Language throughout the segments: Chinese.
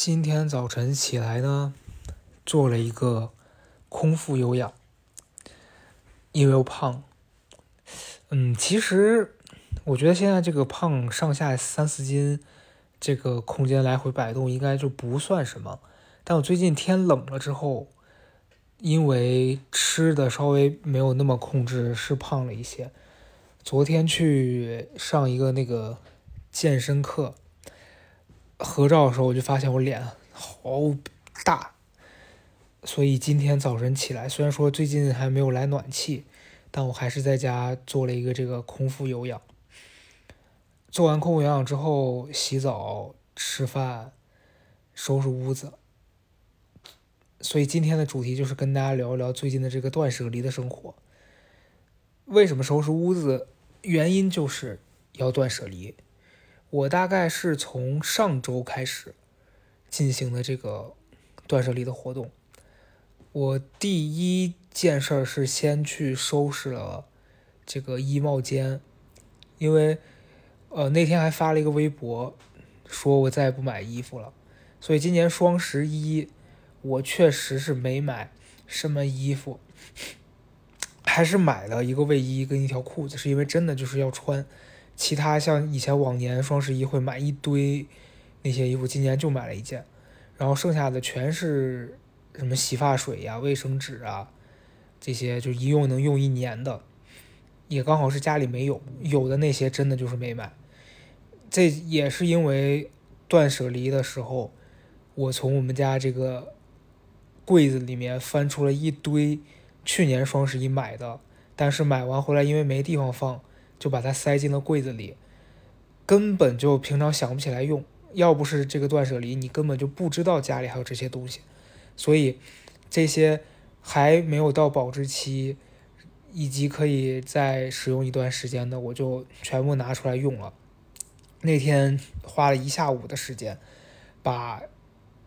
今天早晨起来呢，做了一个空腹有氧，因为我胖。嗯，其实我觉得现在这个胖上下三四斤，这个空间来回摆动应该就不算什么。但我最近天冷了之后，因为吃的稍微没有那么控制，是胖了一些。昨天去上一个那个健身课。合照的时候，我就发现我脸好大，所以今天早晨起来，虽然说最近还没有来暖气，但我还是在家做了一个这个空腹有氧。做完空腹有氧之后，洗澡、吃饭、收拾屋子。所以今天的主题就是跟大家聊一聊最近的这个断舍离的生活。为什么收拾屋子？原因就是要断舍离。我大概是从上周开始进行的这个断舍离的活动。我第一件事是先去收拾了这个衣帽间，因为呃那天还发了一个微博，说我再也不买衣服了。所以今年双十一我确实是没买什么衣服，还是买了一个卫衣跟一条裤子，是因为真的就是要穿。其他像以前往年双十一会买一堆那些衣服，今年就买了一件，然后剩下的全是什么洗发水呀、卫生纸啊这些，就一用能用一年的，也刚好是家里没有，有的那些真的就是没买。这也是因为断舍离的时候，我从我们家这个柜子里面翻出了一堆去年双十一买的，但是买完回来因为没地方放。就把它塞进了柜子里，根本就平常想不起来用。要不是这个断舍离，你根本就不知道家里还有这些东西。所以这些还没有到保质期，以及可以再使用一段时间的，我就全部拿出来用了。那天花了一下午的时间，把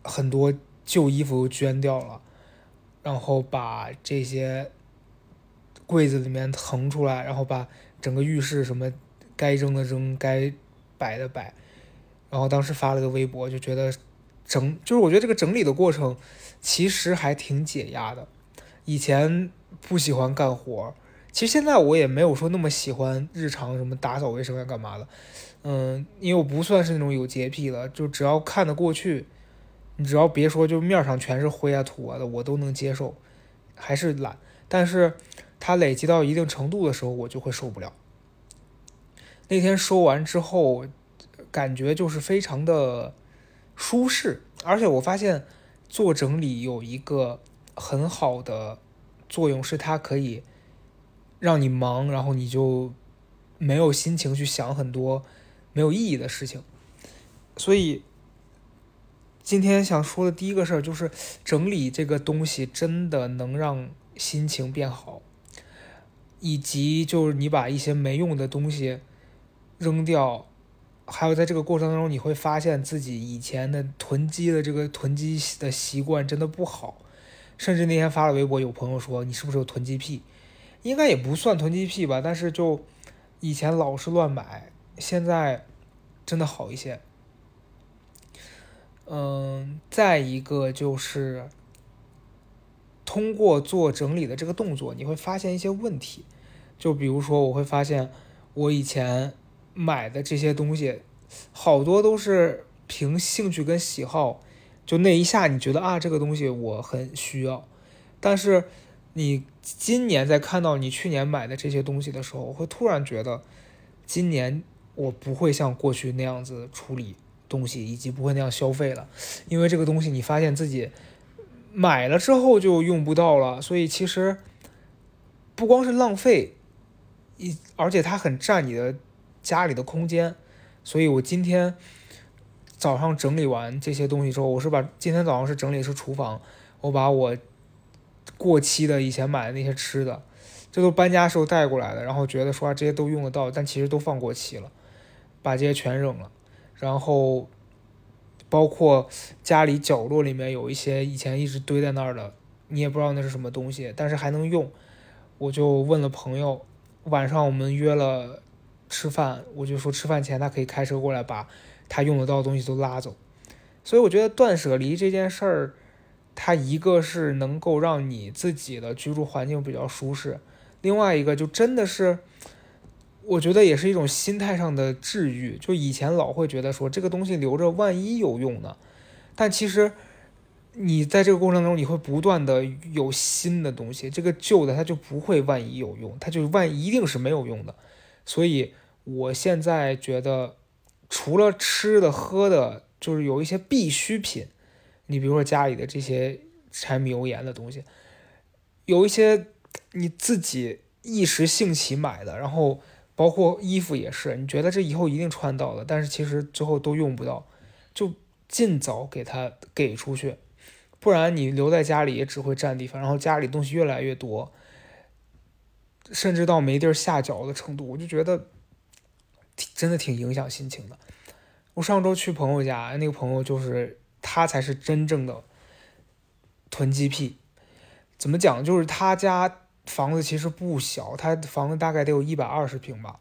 很多旧衣服捐掉了，然后把这些柜子里面腾出来，然后把。整个浴室什么该扔的扔，该摆的摆，然后当时发了个微博，就觉得整就是我觉得这个整理的过程其实还挺解压的。以前不喜欢干活，其实现在我也没有说那么喜欢日常什么打扫卫生啊干嘛的，嗯，因为我不算是那种有洁癖的，就只要看得过去，你只要别说就面上全是灰啊土啊的，我都能接受，还是懒，但是。它累积到一定程度的时候，我就会受不了。那天收完之后，感觉就是非常的舒适，而且我发现做整理有一个很好的作用，是它可以让你忙，然后你就没有心情去想很多没有意义的事情。所以今天想说的第一个事儿就是，整理这个东西真的能让心情变好。以及就是你把一些没用的东西扔掉，还有在这个过程当中，你会发现自己以前的囤积的这个囤积的习惯真的不好。甚至那天发了微博，有朋友说你是不是有囤积癖？应该也不算囤积癖吧，但是就以前老是乱买，现在真的好一些。嗯，再一个就是通过做整理的这个动作，你会发现一些问题。就比如说，我会发现我以前买的这些东西，好多都是凭兴趣跟喜好，就那一下你觉得啊，这个东西我很需要。但是你今年在看到你去年买的这些东西的时候，会突然觉得，今年我不会像过去那样子处理东西，以及不会那样消费了，因为这个东西你发现自己买了之后就用不到了，所以其实不光是浪费。一，而且它很占你的家里的空间，所以我今天早上整理完这些东西之后，我是把今天早上是整理是厨房，我把我过期的以前买的那些吃的，这都搬家时候带过来的，然后觉得说这些都用得到，但其实都放过期了，把这些全扔了，然后包括家里角落里面有一些以前一直堆在那儿的，你也不知道那是什么东西，但是还能用，我就问了朋友。晚上我们约了吃饭，我就说吃饭前他可以开车过来把他用得到的东西都拉走。所以我觉得断舍离这件事儿，它一个是能够让你自己的居住环境比较舒适，另外一个就真的是，我觉得也是一种心态上的治愈。就以前老会觉得说这个东西留着万一有用呢，但其实你在这个过程中你会不断的有新的东西，这个旧的它就不会万一有用，它就万一定是没有用的。所以我现在觉得，除了吃的喝的。就是有一些必需品，你比如说家里的这些柴米油盐的东西，有一些你自己一时兴起买的，然后包括衣服也是，你觉得这以后一定穿到的，但是其实最后都用不到，就尽早给它给出去，不然你留在家里也只会占地方，然后家里东西越来越多，甚至到没地儿下脚的程度，我就觉得真的挺影响心情的。我上周去朋友家，那个朋友就是他才是真正的囤积癖。怎么讲？就是他家房子其实不小，他房子大概得有一百二十平吧，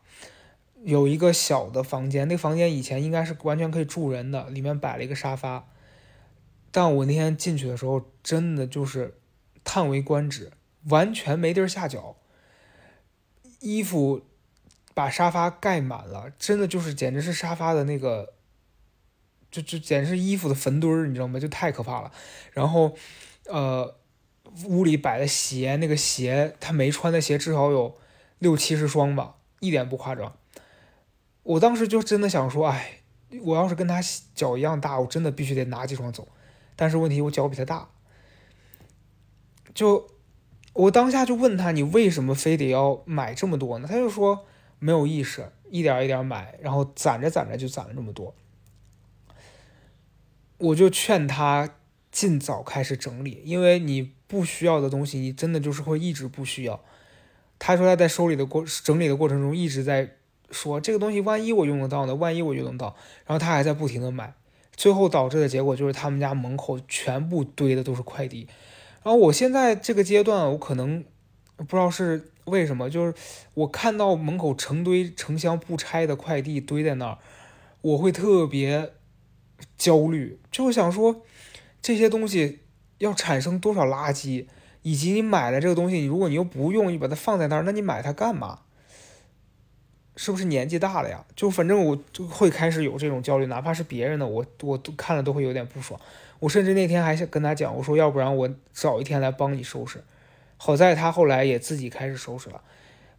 有一个小的房间。那房间以前应该是完全可以住人的，里面摆了一个沙发。但我那天进去的时候，真的就是叹为观止，完全没地儿下脚，衣服把沙发盖满了，真的就是简直是沙发的那个。就就简直是衣服的坟堆儿，你知道吗？就太可怕了。然后，呃，屋里摆的鞋，那个鞋他没穿的鞋至少有六七十双吧，一点不夸张。我当时就真的想说，哎，我要是跟他脚一样大，我真的必须得拿几双走。但是问题我脚比他大，就我当下就问他，你为什么非得要买这么多呢？他就说没有意识，一点一点买，然后攒着攒着就攒了这么多。我就劝他尽早开始整理，因为你不需要的东西，你真的就是会一直不需要。他说他在收理的过整理的过程中一直在说这个东西，万一我用得到呢？万一我用得到，然后他还在不停的买，最后导致的结果就是他们家门口全部堆的都是快递。然后我现在这个阶段，我可能不知道是为什么，就是我看到门口成堆成箱不拆的快递堆在那儿，我会特别。焦虑，就想说这些东西要产生多少垃圾，以及你买了这个东西，如果你又不用，你把它放在那儿，那你买它干嘛？是不是年纪大了呀？就反正我就会开始有这种焦虑，哪怕是别人的，我我都看了都会有点不爽。我甚至那天还想跟他讲，我说要不然我找一天来帮你收拾。好在他后来也自己开始收拾了。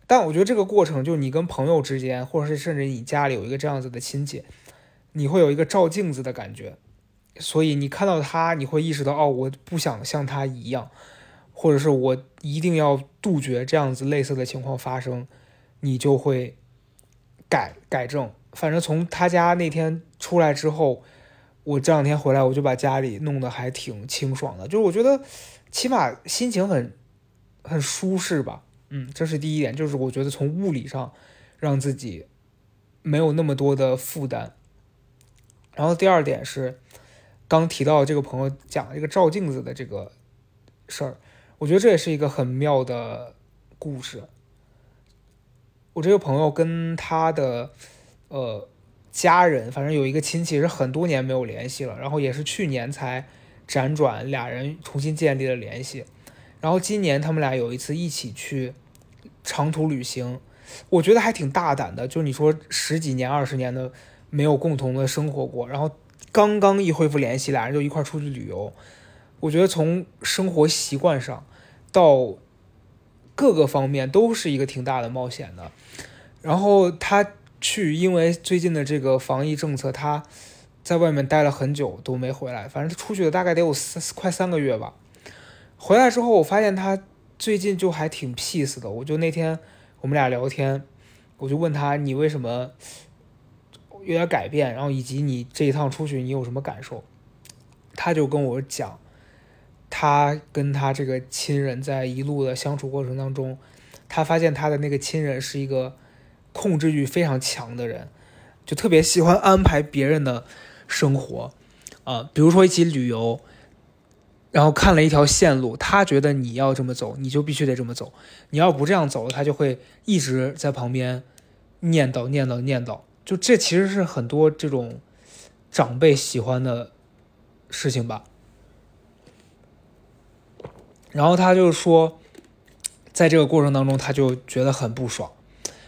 但我觉得这个过程，就你跟朋友之间，或者是甚至你家里有一个这样子的亲戚。你会有一个照镜子的感觉，所以你看到他，你会意识到哦，我不想像他一样，或者是我一定要杜绝这样子类似的情况发生，你就会改改正。反正从他家那天出来之后，我这两天回来，我就把家里弄得还挺清爽的，就是我觉得起码心情很很舒适吧。嗯，这是第一点，就是我觉得从物理上让自己没有那么多的负担。然后第二点是，刚提到这个朋友讲这个照镜子的这个事儿，我觉得这也是一个很妙的故事。我这个朋友跟他的呃家人，反正有一个亲戚是很多年没有联系了，然后也是去年才辗转俩人重新建立了联系。然后今年他们俩有一次一起去长途旅行，我觉得还挺大胆的，就你说十几年、二十年的。没有共同的生活过，然后刚刚一恢复联系，俩人就一块出去旅游。我觉得从生活习惯上到各个方面都是一个挺大的冒险的。然后他去，因为最近的这个防疫政策，他在外面待了很久都没回来。反正他出去了大概得有三快三个月吧。回来之后，我发现他最近就还挺 peace 的。我就那天我们俩聊天，我就问他你为什么？有点改变，然后以及你这一趟出去你有什么感受？他就跟我讲，他跟他这个亲人在一路的相处过程当中，他发现他的那个亲人是一个控制欲非常强的人，就特别喜欢安排别人的生活，啊，比如说一起旅游，然后看了一条线路，他觉得你要这么走，你就必须得这么走，你要不这样走，他就会一直在旁边念叨念叨念叨。就这其实是很多这种长辈喜欢的事情吧。然后他就说，在这个过程当中，他就觉得很不爽。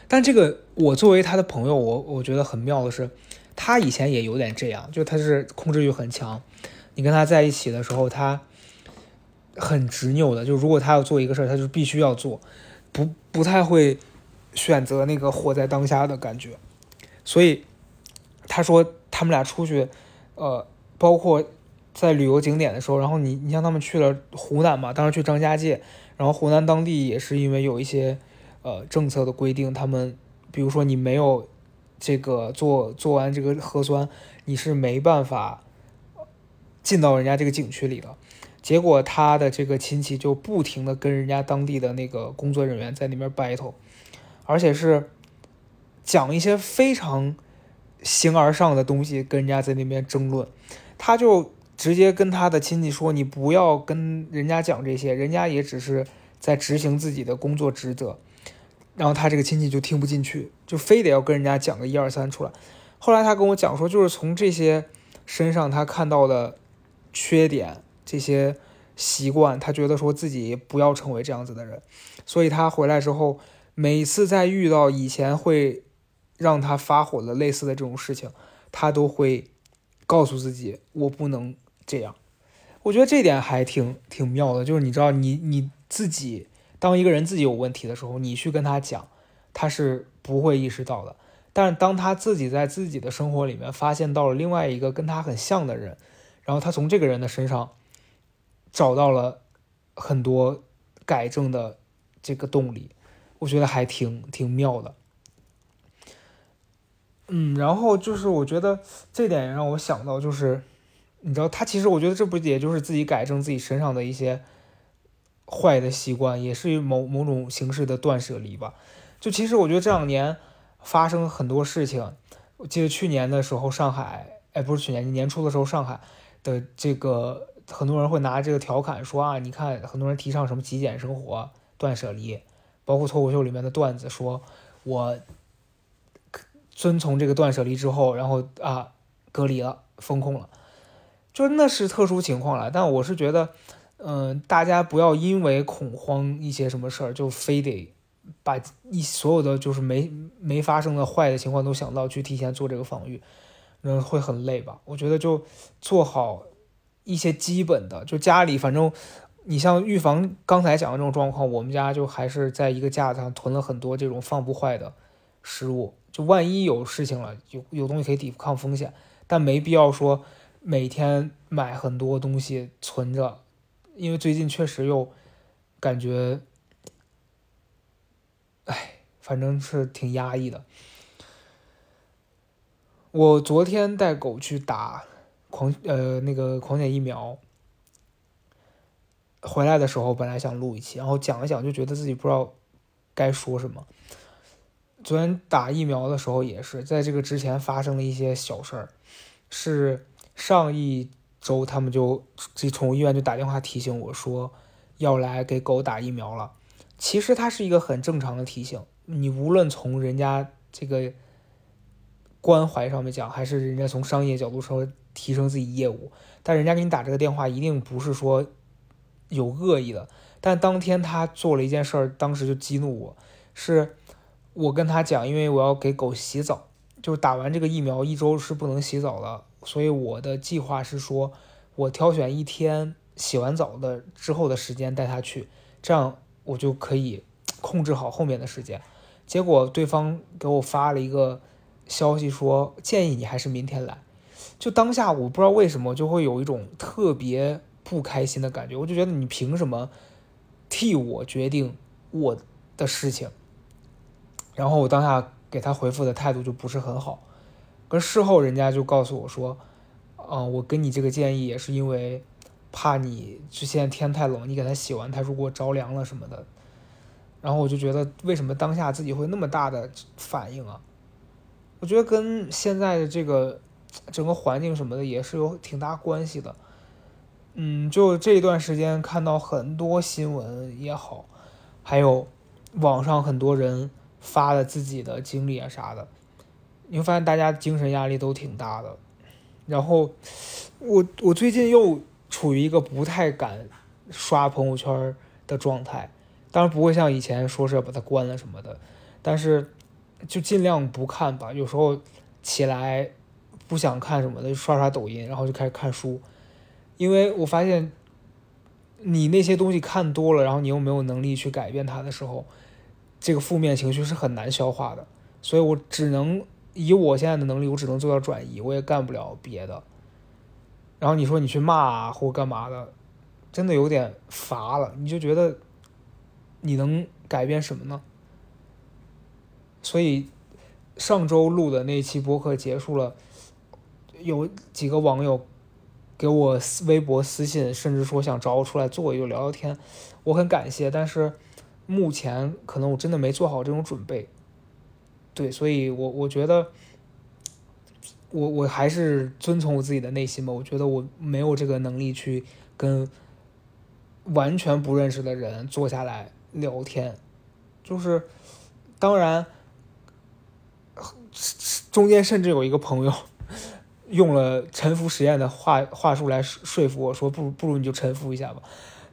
但这个我作为他的朋友，我我觉得很妙的是，他以前也有点这样，就他是控制欲很强。你跟他在一起的时候，他很执拗的，就如果他要做一个事儿，他就必须要做，不不太会选择那个活在当下的感觉。所以他说他们俩出去，呃，包括。在旅游景点的时候，然后你你像他们去了湖南嘛，当时去张家界，然后湖南当地也是因为有一些呃政策的规定，他们比如说你没有这个做做完这个核酸，你是没办法进到人家这个景区里的。结果他的这个亲戚就不停的跟人家当地的那个工作人员在那边 battle，而且是讲一些非常形而上的东西，跟人家在那边争论，他就。直接跟他的亲戚说：“你不要跟人家讲这些，人家也只是在执行自己的工作职责。”然后他这个亲戚就听不进去，就非得要跟人家讲个一二三出来。后来他跟我讲说，就是从这些身上他看到的缺点、这些习惯，他觉得说自己不要成为这样子的人。所以他回来之后，每次在遇到以前会让他发火的类似的这种事情，他都会告诉自己：“我不能。”这样，我觉得这点还挺挺妙的，就是你知道，你你自己当一个人自己有问题的时候，你去跟他讲，他是不会意识到的。但是当他自己在自己的生活里面发现到了另外一个跟他很像的人，然后他从这个人的身上找到了很多改正的这个动力，我觉得还挺挺妙的。嗯，然后就是我觉得这点也让我想到就是。你知道他其实，我觉得这不也就是自己改正自己身上的一些坏的习惯，也是某某种形式的断舍离吧。就其实我觉得这两年发生很多事情，我记得去年的时候上海，哎，不是去年年初的时候上海的这个很多人会拿这个调侃说啊，你看很多人提倡什么极简生活、断舍离，包括脱口秀里面的段子说，我遵从这个断舍离之后，然后啊隔离了、封控了。就那是特殊情况了，但我是觉得，嗯，大家不要因为恐慌一些什么事儿，就非得把一所有的就是没没发生的坏的情况都想到去提前做这个防御，那会很累吧？我觉得就做好一些基本的，就家里反正你像预防刚才讲的这种状况，我们家就还是在一个架子上囤了很多这种放不坏的食物，就万一有事情了，有有东西可以抵抗风险，但没必要说。每天买很多东西存着，因为最近确实又感觉，哎，反正是挺压抑的。我昨天带狗去打狂呃那个狂犬疫苗，回来的时候本来想录一期，然后讲一讲，就觉得自己不知道该说什么。昨天打疫苗的时候也是，在这个之前发生了一些小事儿，是。上一周，他们就这宠物医院就打电话提醒我说，要来给狗打疫苗了。其实它是一个很正常的提醒，你无论从人家这个关怀上面讲，还是人家从商业角度说提升自己业务，但人家给你打这个电话一定不是说有恶意的。但当天他做了一件事儿，当时就激怒我，是我跟他讲，因为我要给狗洗澡，就打完这个疫苗一周是不能洗澡的。所以我的计划是说，我挑选一天洗完澡的之后的时间带他去，这样我就可以控制好后面的时间。结果对方给我发了一个消息说，建议你还是明天来。就当下我不知道为什么就会有一种特别不开心的感觉，我就觉得你凭什么替我决定我的事情？然后我当下给他回复的态度就不是很好。可事后人家就告诉我说，嗯，我跟你这个建议也是因为怕你，就现在天太冷，你给他洗完，他如果着凉了什么的。然后我就觉得，为什么当下自己会那么大的反应啊？我觉得跟现在的这个整个环境什么的也是有挺大关系的。嗯，就这一段时间看到很多新闻也好，还有网上很多人发的自己的经历啊啥的。你会发现大家精神压力都挺大的，然后我我最近又处于一个不太敢刷朋友圈的状态，当然不会像以前说是要把它关了什么的，但是就尽量不看吧。有时候起来不想看什么的，就刷刷抖音，然后就开始看书，因为我发现你那些东西看多了，然后你又没有能力去改变它的时候，这个负面情绪是很难消化的，所以我只能。以我现在的能力，我只能做到转移，我也干不了别的。然后你说你去骂或干嘛的，真的有点乏了。你就觉得你能改变什么呢？所以上周录的那期播客结束了，有几个网友给我微博私信，甚至说想找我出来坐一坐聊聊天，我很感谢。但是目前可能我真的没做好这种准备。对，所以，我我觉得，我我还是遵从我自己的内心吧。我觉得我没有这个能力去跟完全不认识的人坐下来聊天。就是，当然，中间甚至有一个朋友用了沉浮实验的话话术来说说服我说：“不如不如你就沉浮一下吧。”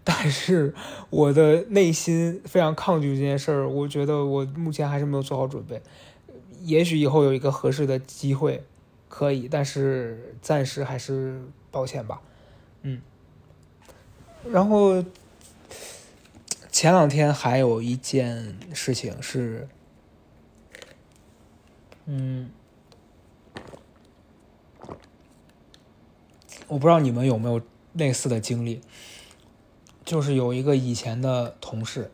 但是我的内心非常抗拒这件事儿。我觉得我目前还是没有做好准备。也许以后有一个合适的机会，可以，但是暂时还是抱歉吧，嗯。然后前两天还有一件事情是，嗯，我不知道你们有没有类似的经历，就是有一个以前的同事。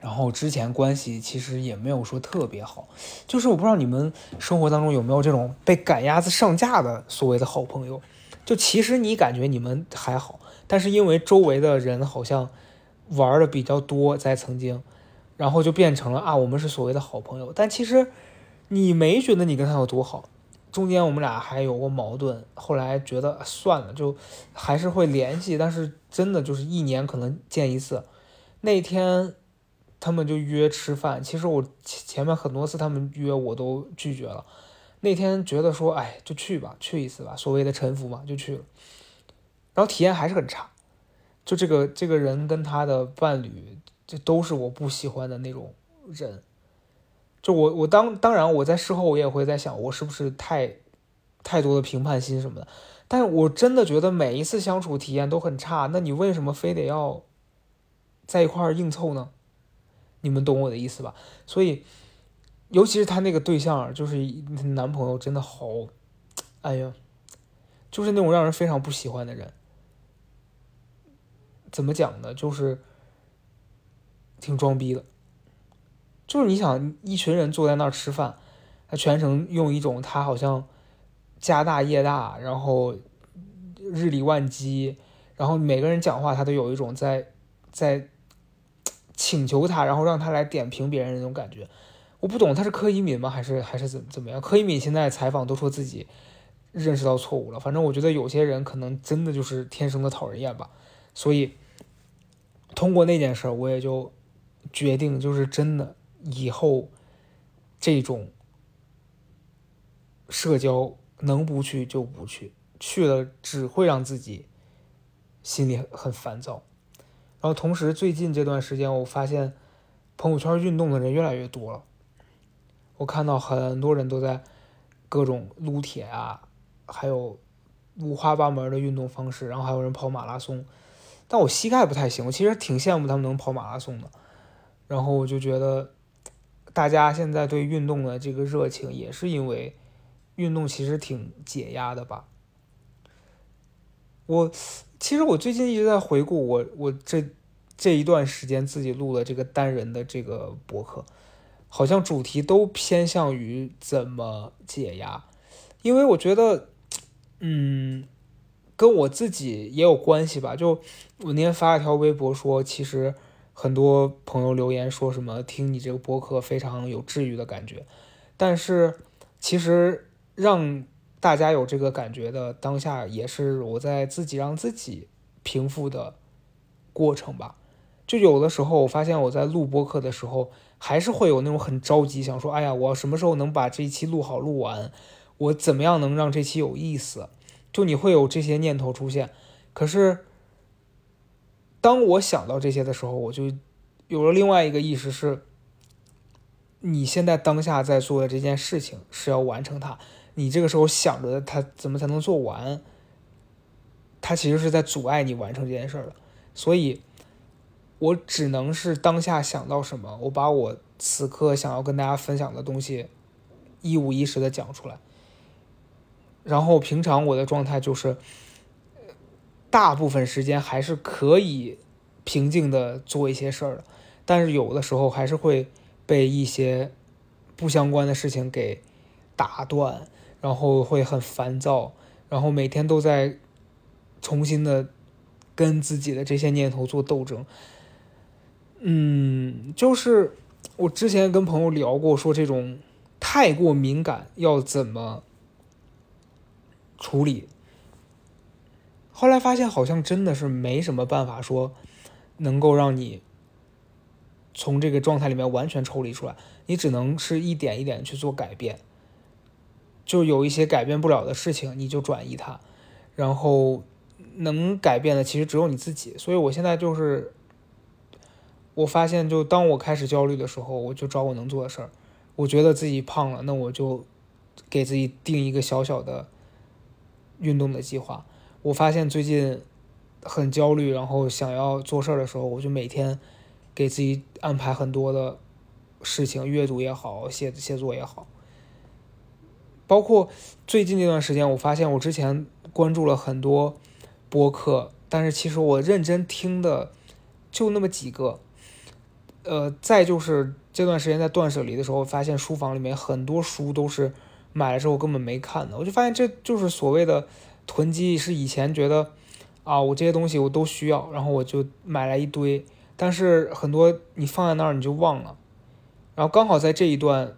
然后之前关系其实也没有说特别好，就是我不知道你们生活当中有没有这种被赶鸭子上架的所谓的好朋友，就其实你感觉你们还好，但是因为周围的人好像玩的比较多，在曾经，然后就变成了啊我们是所谓的好朋友，但其实你没觉得你跟他有多好，中间我们俩还有过矛盾，后来觉得算了，就还是会联系，但是真的就是一年可能见一次，那天。他们就约吃饭，其实我前前面很多次他们约我都拒绝了。那天觉得说，哎，就去吧，去一次吧，所谓的臣服嘛，就去了。然后体验还是很差，就这个这个人跟他的伴侣，这都是我不喜欢的那种人。就我我当当然我在事后我也会在想，我是不是太太多的评判心什么的。但我真的觉得每一次相处体验都很差，那你为什么非得要在一块儿硬凑呢？你们懂我的意思吧？所以，尤其是他那个对象，就是男朋友，真的好，哎呀，就是那种让人非常不喜欢的人。怎么讲呢？就是挺装逼的。就是你想，一群人坐在那儿吃饭，他全程用一种他好像家大业大，然后日理万机，然后每个人讲话他都有一种在在。请求他，然后让他来点评别人那种感觉，我不懂他是柯以敏吗？还是还是怎怎么样？柯以敏现在采访都说自己认识到错误了。反正我觉得有些人可能真的就是天生的讨人厌吧。所以通过那件事，我也就决定，就是真的以后这种社交能不去就不去，去了只会让自己心里很烦躁。然后同时，最近这段时间，我发现朋友圈运动的人越来越多了。我看到很多人都在各种撸铁啊，还有五花八门的运动方式，然后还有人跑马拉松。但我膝盖不太行，我其实挺羡慕他们能跑马拉松的。然后我就觉得，大家现在对运动的这个热情，也是因为运动其实挺解压的吧。我。其实我最近一直在回顾我我这这一段时间自己录的这个单人的这个博客，好像主题都偏向于怎么解压，因为我觉得，嗯，跟我自己也有关系吧。就我那天发了条微博说，其实很多朋友留言说什么听你这个播客非常有治愈的感觉，但是其实让。大家有这个感觉的当下，也是我在自己让自己平复的过程吧。就有的时候，我发现我在录播课的时候，还是会有那种很着急，想说：“哎呀，我什么时候能把这一期录好录完？我怎么样能让这期有意思？就你会有这些念头出现。可是，当我想到这些的时候，我就有了另外一个意识是：你现在当下在做的这件事情是要完成它。你这个时候想着它怎么才能做完，它其实是在阻碍你完成这件事儿的。所以，我只能是当下想到什么，我把我此刻想要跟大家分享的东西一五一十的讲出来。然后平常我的状态就是，大部分时间还是可以平静的做一些事儿的，但是有的时候还是会被一些不相关的事情给打断，然后会很烦躁，然后每天都在重新的跟自己的这些念头做斗争。嗯，就是我之前跟朋友聊过，说这种太过敏感要怎么。处理，后来发现好像真的是没什么办法说能够让你从这个状态里面完全抽离出来，你只能是一点一点去做改变，就有一些改变不了的事情，你就转移它，然后能改变的其实只有你自己。所以我现在就是，我发现就当我开始焦虑的时候，我就找我能做的事儿。我觉得自己胖了，那我就给自己定一个小小的。运动的计划，我发现最近很焦虑，然后想要做事儿的时候，我就每天给自己安排很多的事情，阅读也好，写写作也好。包括最近这段时间，我发现我之前关注了很多播客，但是其实我认真听的就那么几个。呃，再就是这段时间在断舍离的时候，发现书房里面很多书都是。买了之后根本没看的，我就发现这就是所谓的囤积，是以前觉得啊，我这些东西我都需要，然后我就买来一堆，但是很多你放在那儿你就忘了，然后刚好在这一段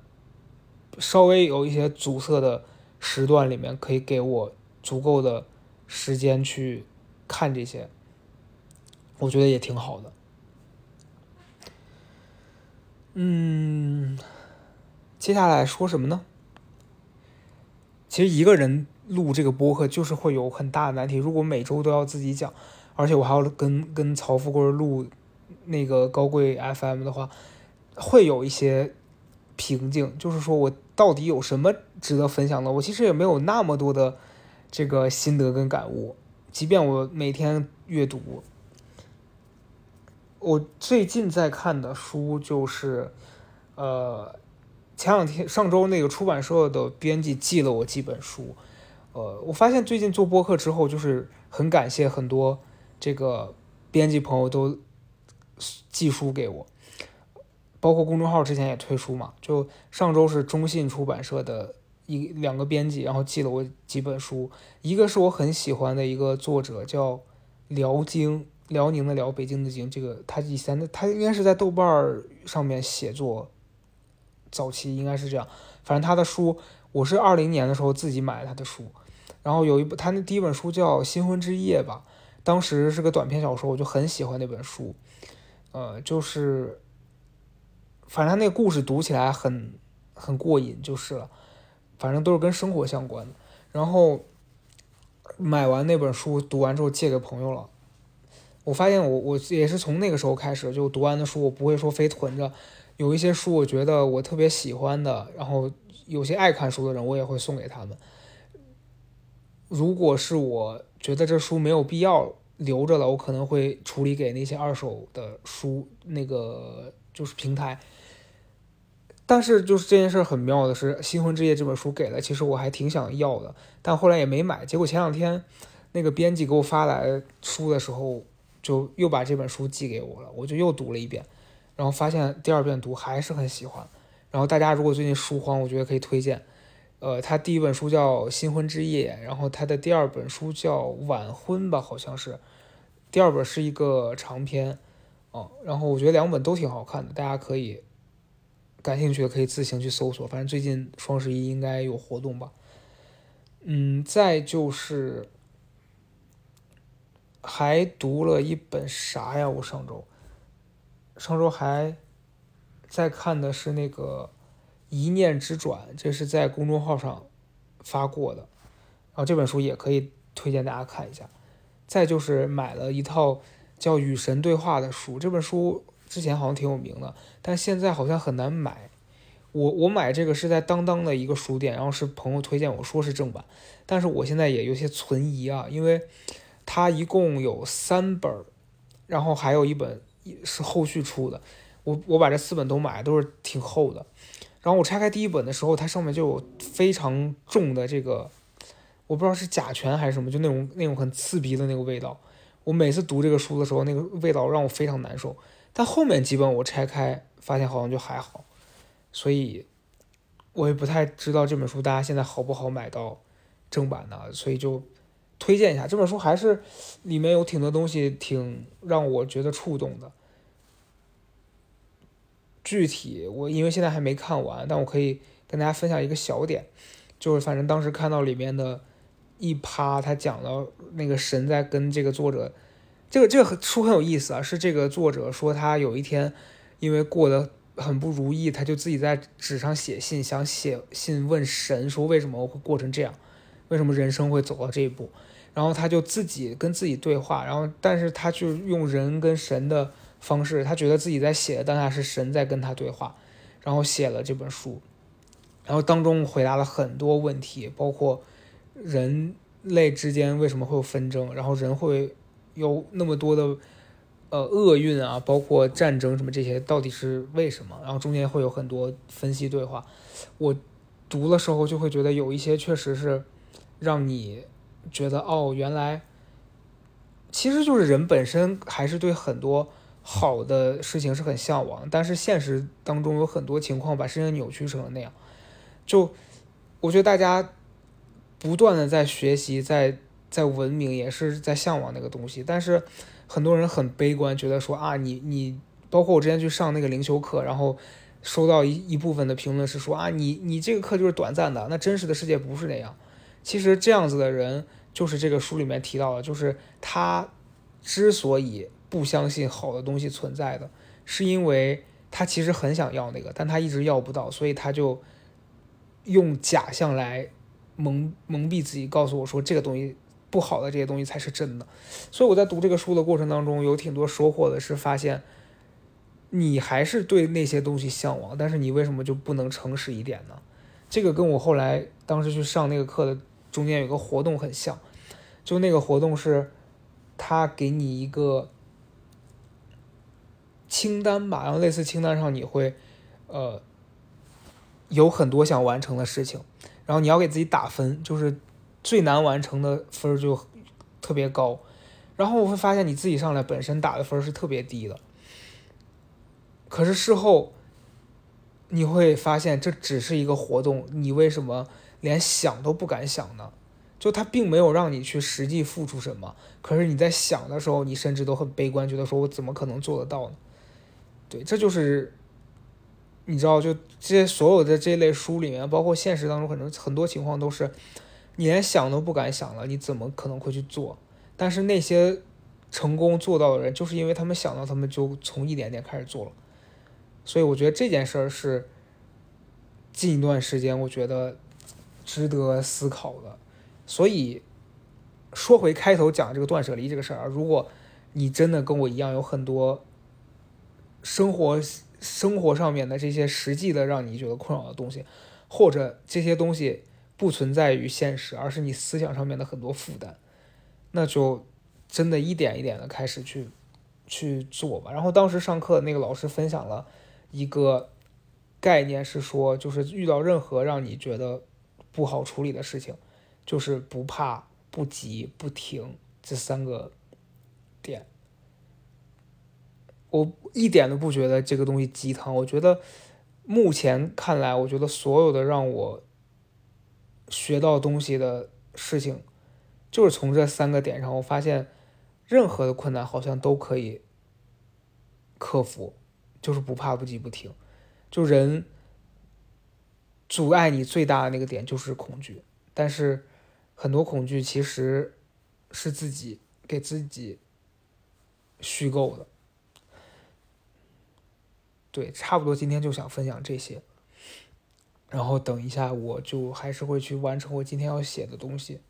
稍微有一些阻塞的时段里面，可以给我足够的时间去看这些，我觉得也挺好的。嗯，接下来说什么呢？其实一个人录这个播客就是会有很大的难题。如果每周都要自己讲，而且我还要跟跟曹富贵录那个高贵 FM 的话，会有一些瓶颈。就是说我到底有什么值得分享的？我其实也没有那么多的这个心得跟感悟。即便我每天阅读，我最近在看的书就是，呃。前两天、上周那个出版社的编辑寄了我几本书，呃，我发现最近做播客之后，就是很感谢很多这个编辑朋友都寄书给我，包括公众号之前也推书嘛。就上周是中信出版社的一两个编辑，然后寄了我几本书，一个是我很喜欢的一个作者叫辽京，辽宁的辽，北京的京，这个他以前的他应该是在豆瓣上面写作。早期应该是这样，反正他的书，我是二零年的时候自己买了他的书，然后有一部他那第一本书叫《新婚之夜》吧，当时是个短篇小说，我就很喜欢那本书，呃，就是，反正他那个故事读起来很很过瘾就是了，反正都是跟生活相关的。然后买完那本书，读完之后借给朋友了，我发现我我也是从那个时候开始，就读完的书我不会说非囤着。有一些书，我觉得我特别喜欢的，然后有些爱看书的人，我也会送给他们。如果是我觉得这书没有必要留着了，我可能会处理给那些二手的书那个就是平台。但是就是这件事很妙的是，《新婚之夜》这本书给了，其实我还挺想要的，但后来也没买。结果前两天那个编辑给我发来书的时候，就又把这本书寄给我了，我就又读了一遍。然后发现第二遍读还是很喜欢，然后大家如果最近书荒，我觉得可以推荐。呃，他第一本书叫《新婚之夜》，然后他的第二本书叫《晚婚》吧，好像是。第二本是一个长篇，哦，然后我觉得两本都挺好看的，大家可以感兴趣的可以自行去搜索。反正最近双十一应该有活动吧。嗯，再就是还读了一本啥呀？我上周。上周还在看的是那个《一念之转》，这是在公众号上发过的，然后这本书也可以推荐大家看一下。再就是买了一套叫《与神对话》的书，这本书之前好像挺有名的，但现在好像很难买。我我买这个是在当当的一个书店，然后是朋友推荐我说是正版，但是我现在也有些存疑啊，因为它一共有三本，然后还有一本是后续出的，我我把这四本都买，都是挺厚的。然后我拆开第一本的时候，它上面就有非常重的这个。我不知道是甲醛还是什么，就那种那种很刺鼻的那个味道。我每次读这个书的时候，那个味道让我非常难受。但后面几本我拆开，发现好像就还好。所以，我也不太知道这本书大家现在好不好买到正版的，所以就推荐一下这本书，还是里面有挺多东西挺让我觉得触动的。具体我因为现在还没看完，但我可以跟大家分享一个小点，就是反正当时看到里面的。一趴，他讲了那个神在跟这个作者，这个这个书很有意思啊。是这个作者说他有一天因为过得很不如意，他就自己在纸上写信，想写信问神说为什么我会过成这样，为什么人生会走到这一步。然后他就自己跟自己对话，然后但是他就用人跟神的方式，他觉得自己在写的当下是神在跟他对话，然后写了这本书，然后当中回答了很多问题，包括。人类之间为什么会有纷争？然后人会有那么多的呃厄运啊，包括战争什么这些，到底是为什么？然后中间会有很多分析对话。我读的时候就会觉得有一些确实是让你觉得哦，原来其实就是人本身还是对很多好的事情是很向往，但是现实当中有很多情况把事情扭曲成了那样。就我觉得大家。不断的在学习，在在文明，也是在向往那个东西。但是很多人很悲观，觉得说啊，你你，包括我之前去上那个灵修课，然后收到一一部分的评论是说啊，你你这个课就是短暂的，那真实的世界不是那样。其实这样子的人，就是这个书里面提到的，就是他之所以不相信好的东西存在的，是因为他其实很想要那个，但他一直要不到，所以他就用假象来。蒙蒙蔽自己，告诉我说这个东西不好的这些东西才是真的，所以我在读这个书的过程当中有挺多收获的，是发现你还是对那些东西向往，但是你为什么就不能诚实一点呢？这个跟我后来当时去上那个课的中间有个活动很像，就那个活动是他给你一个清单吧，然后类似清单上你会呃有很多想完成的事情。然后你要给自己打分，就是最难完成的分就特别高，然后我会发现你自己上来本身打的分是特别低的，可是事后你会发现这只是一个活动，你为什么连想都不敢想呢？就他并没有让你去实际付出什么，可是你在想的时候，你甚至都很悲观，觉得说我怎么可能做得到呢？对，这就是。你知道，就这些所有的这类书里面，包括现实当中，可能很多情况都是你连想都不敢想了，你怎么可能会去做？但是那些成功做到的人，就是因为他们想到，他们就从一点点开始做了。所以我觉得这件事儿是近一段时间我觉得值得思考的。所以说回开头讲这个断舍离这个事儿啊，如果你真的跟我一样有很多生活。生活上面的这些实际的让你觉得困扰的东西，或者这些东西不存在于现实，而是你思想上面的很多负担，那就真的一点一点的开始去去做吧。然后当时上课那个老师分享了一个概念，是说就是遇到任何让你觉得不好处理的事情，就是不怕、不急、不停这三个点。我一点都不觉得这个东西鸡汤。我觉得目前看来，我觉得所有的让我学到东西的事情，就是从这三个点上，我发现任何的困难好像都可以克服，就是不怕、不急、不停。就人阻碍你最大的那个点就是恐惧，但是很多恐惧其实是自己给自己虚构的。对，差不多今天就想分享这些。然后等一下我就还是会去完成我今天要写的东西。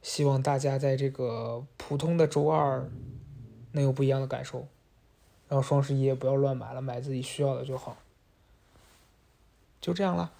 希望大家在这个普通的周二能有不一样的感受，然后双十一也不要乱买了，买自己需要的就好。就这样了。